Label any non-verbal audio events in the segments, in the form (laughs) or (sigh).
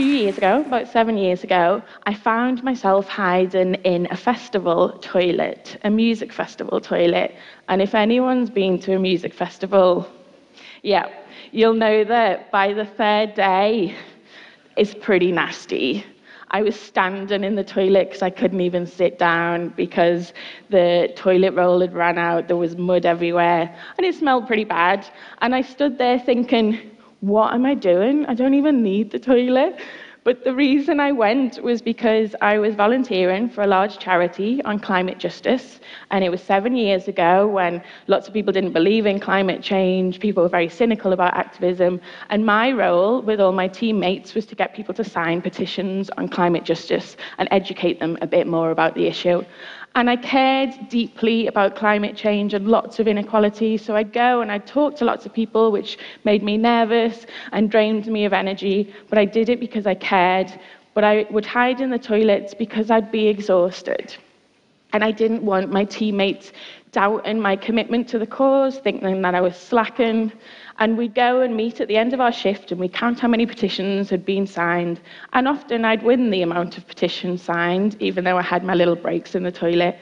few years ago, about seven years ago, I found myself hiding in a festival toilet, a music festival toilet. And if anyone's been to a music festival, yeah, you'll know that by the third day, it's pretty nasty. I was standing in the toilet because I couldn't even sit down because the toilet roll had run out. There was mud everywhere and it smelled pretty bad. And I stood there thinking, what am I doing? I don't even need the toilet. But the reason I went was because I was volunteering for a large charity on climate justice. And it was seven years ago when lots of people didn't believe in climate change, people were very cynical about activism. And my role with all my teammates was to get people to sign petitions on climate justice and educate them a bit more about the issue. And I cared deeply about climate change and lots of inequality. So I'd go and I'd talk to lots of people, which made me nervous and drained me of energy. But I did it because I cared. But I would hide in the toilets because I'd be exhausted. And I didn't want my teammates doubting my commitment to the cause, thinking that I was slacking. And we'd go and meet at the end of our shift and we'd count how many petitions had been signed. And often I'd win the amount of petitions signed, even though I had my little breaks in the toilet.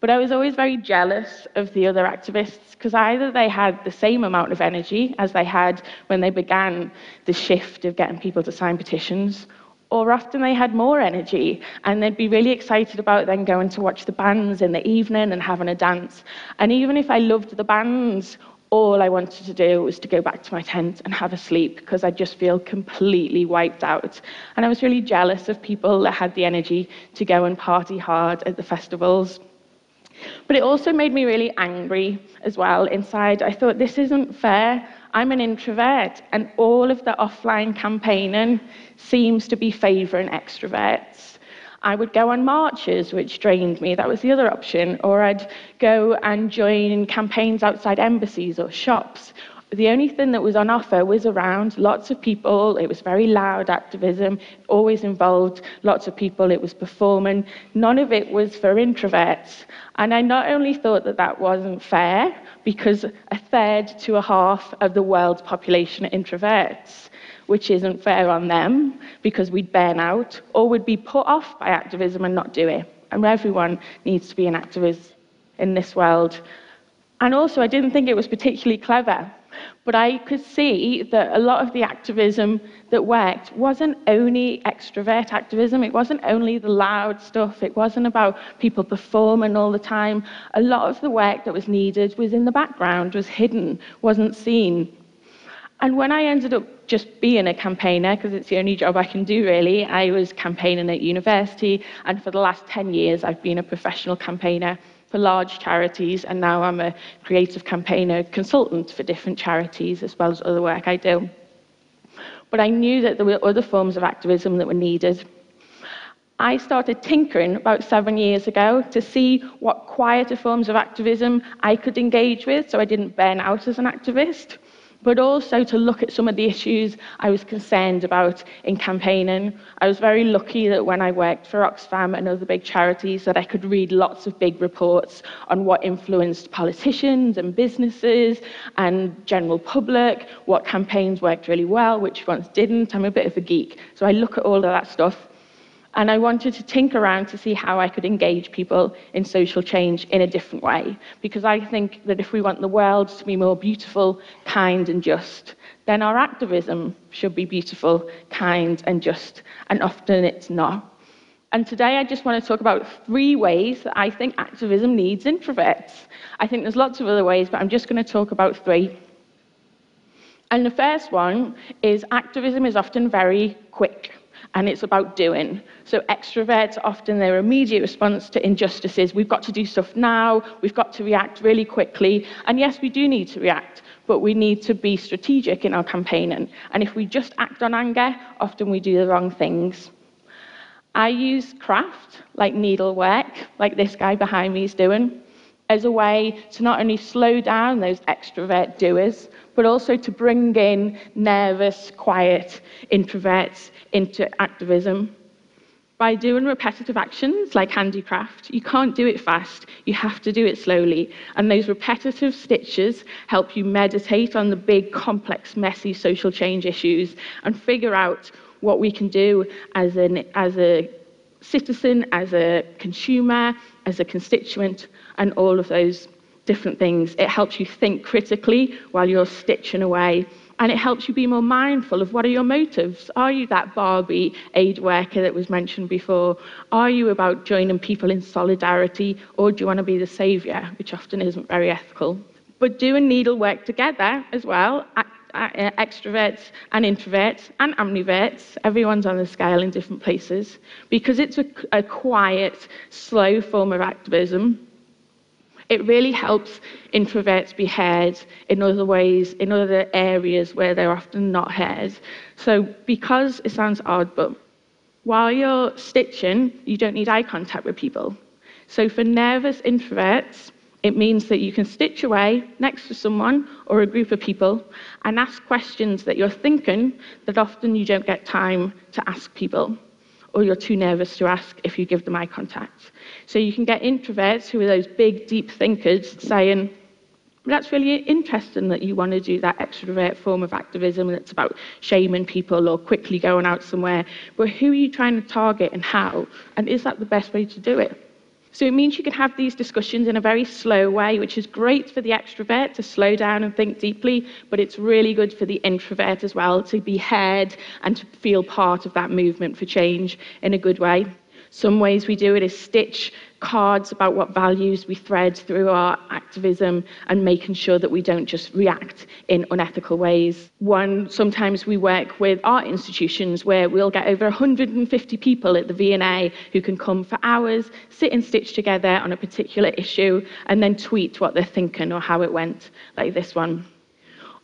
But I was always very jealous of the other activists because either they had the same amount of energy as they had when they began the shift of getting people to sign petitions, or often they had more energy and they'd be really excited about then going to watch the bands in the evening and having a dance. And even if I loved the bands all I wanted to do was to go back to my tent and have a sleep because I just feel completely wiped out. And I was really jealous of people that had the energy to go and party hard at the festivals. But it also made me really angry as well inside. I thought, this isn't fair. I'm an introvert, and all of the offline campaigning seems to be favouring extroverts. I would go on marches, which drained me. That was the other option. Or I'd go and join campaigns outside embassies or shops. The only thing that was on offer was around lots of people. It was very loud activism, always involved lots of people. It was performing. None of it was for introverts. And I not only thought that that wasn't fair, because a third to a half of the world's population are introverts, which isn't fair on them because we'd burn out or would be put off by activism and not do it. And everyone needs to be an activist in this world. And also, I didn't think it was particularly clever, but I could see that a lot of the activism that worked wasn't only extrovert activism, it wasn't only the loud stuff, it wasn't about people performing all the time. A lot of the work that was needed was in the background, was hidden, wasn't seen. And when I ended up just being a campaigner, because it's the only job I can do really, I was campaigning at university, and for the last 10 years I've been a professional campaigner for large charities, and now I'm a creative campaigner consultant for different charities as well as other work I do. But I knew that there were other forms of activism that were needed. I started tinkering about seven years ago to see what quieter forms of activism I could engage with so I didn't burn out as an activist but also to look at some of the issues I was concerned about in campaigning. I was very lucky that when I worked for Oxfam and other big charities that I could read lots of big reports on what influenced politicians and businesses and general public, what campaigns worked really well, which ones didn't. I'm a bit of a geek, so I look at all of that stuff and I wanted to tinker around to see how I could engage people in social change in a different way. Because I think that if we want the world to be more beautiful, kind, and just, then our activism should be beautiful, kind, and just. And often it's not. And today I just want to talk about three ways that I think activism needs introverts. I think there's lots of other ways, but I'm just going to talk about three. And the first one is activism is often very quick and it's about doing. So extroverts, often their immediate response to injustices, we've got to do stuff now, we've got to react really quickly. And yes, we do need to react, but we need to be strategic in our campaigning. And if we just act on anger, often we do the wrong things. I use craft, like needlework, like this guy behind me is doing, as a way to not only slow down those extrovert doers, but also to bring in nervous, quiet introverts into activism. By doing repetitive actions like handicraft, you can't do it fast, you have to do it slowly. And those repetitive stitches help you meditate on the big, complex, messy social change issues and figure out what we can do as, an, as a citizen, as a consumer, as a constituent, and all of those different things. It helps you think critically while you're stitching away. And it helps you be more mindful of what are your motives. Are you that Barbie aid worker that was mentioned before? Are you about joining people in solidarity, or do you want to be the saviour, which often isn't very ethical? But doing needle work together as well, extroverts and introverts and ambiverts. everyone's on the scale in different places, because it's a, a quiet, slow form of activism it really helps introverts be heard in other ways, in other areas where they're often not heard. So, because it sounds odd, but while you're stitching, you don't need eye contact with people. So, for nervous introverts, it means that you can stitch away next to someone or a group of people and ask questions that you're thinking that often you don't get time to ask people or you're too nervous to ask if you give them eye contact. So you can get introverts who are those big, deep thinkers saying, that's really interesting that you want to do that extrovert form of activism that's about shaming people or quickly going out somewhere. But who are you trying to target and how? And is that the best way to do it? So it means you can have these discussions in a very slow way, which is great for the extrovert to slow down and think deeply, but it's really good for the introvert as well to be heard and to feel part of that movement for change in a good way. Some ways we do it is stitch cards about what values we thread through our activism and making sure that we don't just react in unethical ways. One, sometimes we work with art institutions where we'll get over 150 people at the V&A who can come for hours, sit and stitch together on a particular issue, and then tweet what they're thinking or how it went, like this one.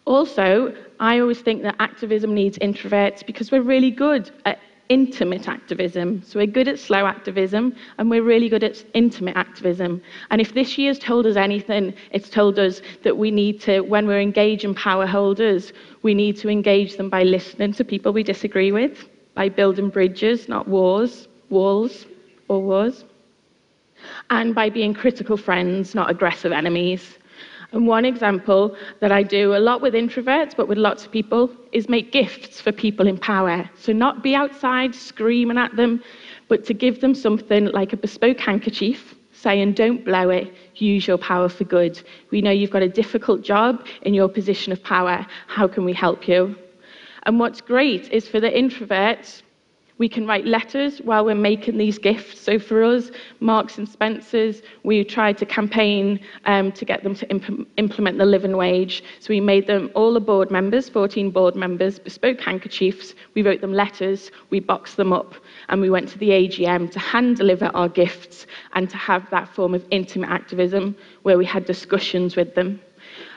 Also, I always think that activism needs introverts because we're really good at intimate activism. So we're good at slow activism and we're really good at intimate activism. And if this year's told us anything, it's told us that we need to, when we're engaging power holders, we need to engage them by listening to people we disagree with, by building bridges, not wars, walls or wars, and by being critical friends, not aggressive enemies. And one example that I do a lot with introverts, but with lots of people, is make gifts for people in power. So, not be outside screaming at them, but to give them something like a bespoke handkerchief saying, Don't blow it, use your power for good. We know you've got a difficult job in your position of power. How can we help you? And what's great is for the introverts, we can write letters while we're making these gifts. So for us, Marks and Spencers, we tried to campaign um, to get them to imp- implement the living wage. So we made them all the board members, 14 board members, bespoke handkerchiefs. We wrote them letters, we boxed them up, and we went to the AGM to hand deliver our gifts and to have that form of intimate activism where we had discussions with them.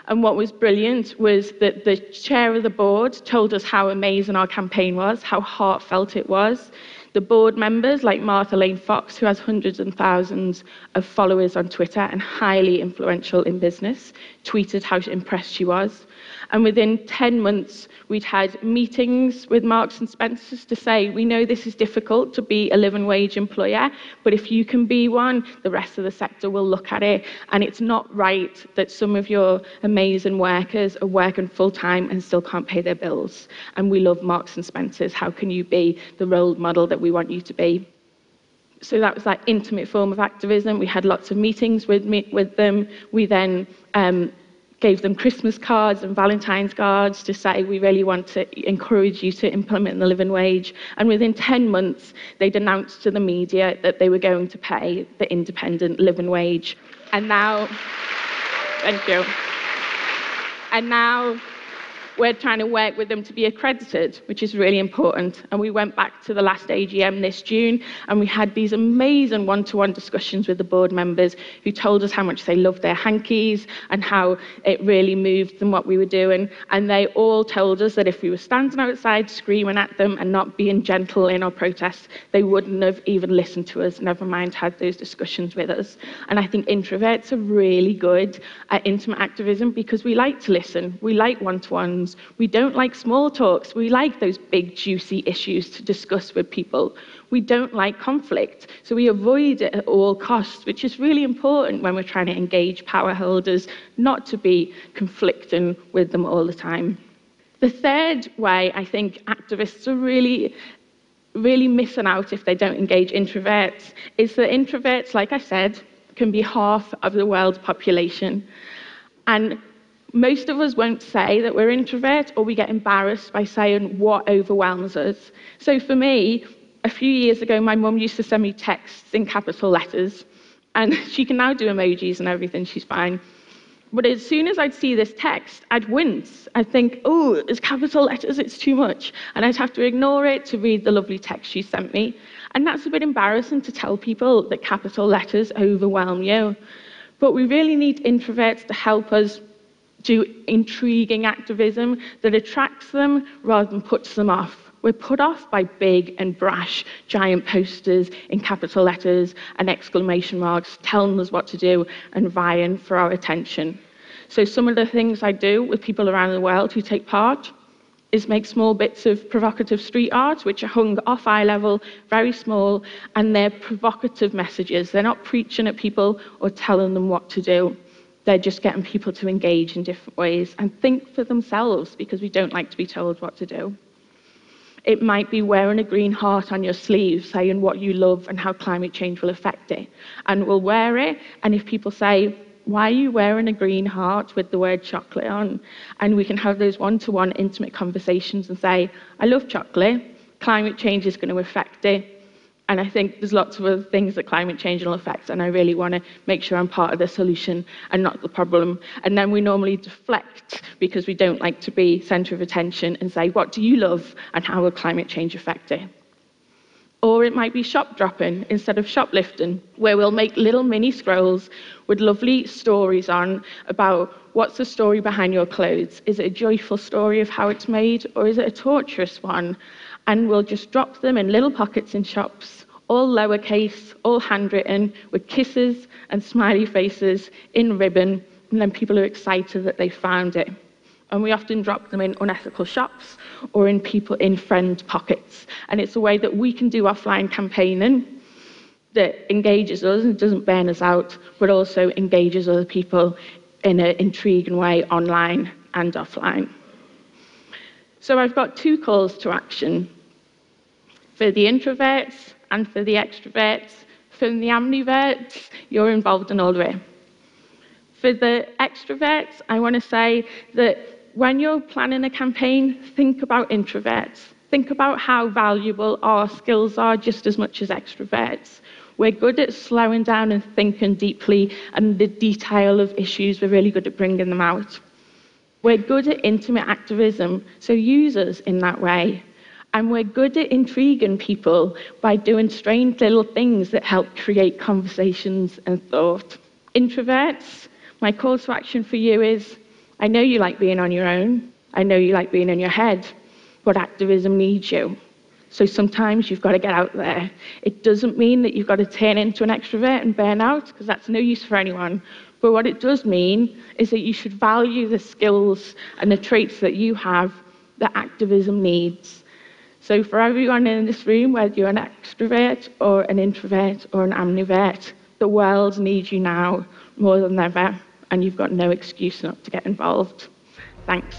And what was brilliant was that the chair of the board told us how amazing our campaign was, how heartfelt it was. The board members, like Martha Lane Fox, who has hundreds and thousands of followers on Twitter and highly influential in business, tweeted how impressed she was. And within 10 months, we'd had meetings with Marks and Spencers to say, we know this is difficult to be a living wage employer, but if you can be one, the rest of the sector will look at it. And it's not right that some of your amazing workers are working full time and still can't pay their bills. And we love Marks and Spencers. How can you be the role model that we want you to be? so that was that intimate form of activism. We had lots of meetings with, me, with them. We then um, gave them Christmas cards and Valentine's cards to say, we really want to encourage you to implement the living wage. And within 10 months, they'd announced to the media that they were going to pay the independent living wage. And now, thank you. And now we're trying to work with them to be accredited, which is really important. And we went back to the last AGM this June and we had these amazing one to one discussions with the board members who told us how much they loved their hankies and how it really moved them what we were doing. And they all told us that if we were standing outside screaming at them and not being gentle in our protests, they wouldn't have even listened to us, never mind had those discussions with us. And I think introverts are really good at intimate activism because we like to listen, we like one to ones we don't like small talks. We like those big, juicy issues to discuss with people. We don't like conflict. So we avoid it at all costs, which is really important when we're trying to engage power holders, not to be conflicting with them all the time. The third way I think activists are really, really missing out if they don't engage introverts is that introverts, like I said, can be half of the world's population. And most of us won't say that we're introverts or we get embarrassed by saying what overwhelms us. So for me, a few years ago, my mum used to send me texts in capital letters, and (laughs) she can now do emojis and everything, she's fine. But as soon as I'd see this text, I'd wince. I'd think, oh, it's capital letters, it's too much. And I'd have to ignore it to read the lovely text she sent me. And that's a bit embarrassing to tell people that capital letters overwhelm you. But we really need introverts to help us do intriguing activism that attracts them rather than puts them off. We're put off by big and brash giant posters in capital letters and exclamation marks telling us what to do and vying for our attention. So, some of the things I do with people around the world who take part is make small bits of provocative street art, which are hung off eye level, very small, and they're provocative messages. They're not preaching at people or telling them what to do. They're just getting people to engage in different ways and think for themselves because we don't like to be told what to do. It might be wearing a green heart on your sleeve, saying what you love and how climate change will affect it. And we'll wear it, and if people say, why are you wearing a green heart with the word chocolate on? And we can have those one to one intimate conversations and say, I love chocolate, climate change is going to affect it. And I think there's lots of other things that climate change will affect, and I really want to make sure I'm part of the solution and not the problem. And then we normally deflect because we don't like to be centre of attention and say, What do you love, and how will climate change affect it? Or it might be shop dropping instead of shoplifting, where we'll make little mini scrolls with lovely stories on about what's the story behind your clothes. Is it a joyful story of how it's made, or is it a torturous one? And we'll just drop them in little pockets in shops, all lowercase, all handwritten, with kisses and smiley faces in ribbon, and then people are excited that they found it. And we often drop them in unethical shops or in people in friend pockets. And it's a way that we can do offline campaigning that engages us and doesn't burn us out, but also engages other people in an intriguing way online and offline. So I've got two calls to action for the introverts and for the extroverts. For the ambiverts, you're involved in all the way. For the extroverts, I want to say that when you're planning a campaign, think about introverts. Think about how valuable our skills are just as much as extroverts. We're good at slowing down and thinking deeply, and the detail of issues, we're really good at bringing them out. We're good at intimate activism, so use us in that way. And we're good at intriguing people by doing strange little things that help create conversations and thought. Introverts, my call to action for you is I know you like being on your own, I know you like being in your head, but activism needs you. So sometimes you've got to get out there. It doesn't mean that you've got to turn into an extrovert and burn out, because that's no use for anyone. But what it does mean is that you should value the skills and the traits that you have that activism needs. So for everyone in this room, whether you're an extrovert or an introvert or an ambivert, the world needs you now more than ever, and you've got no excuse not to get involved. Thanks.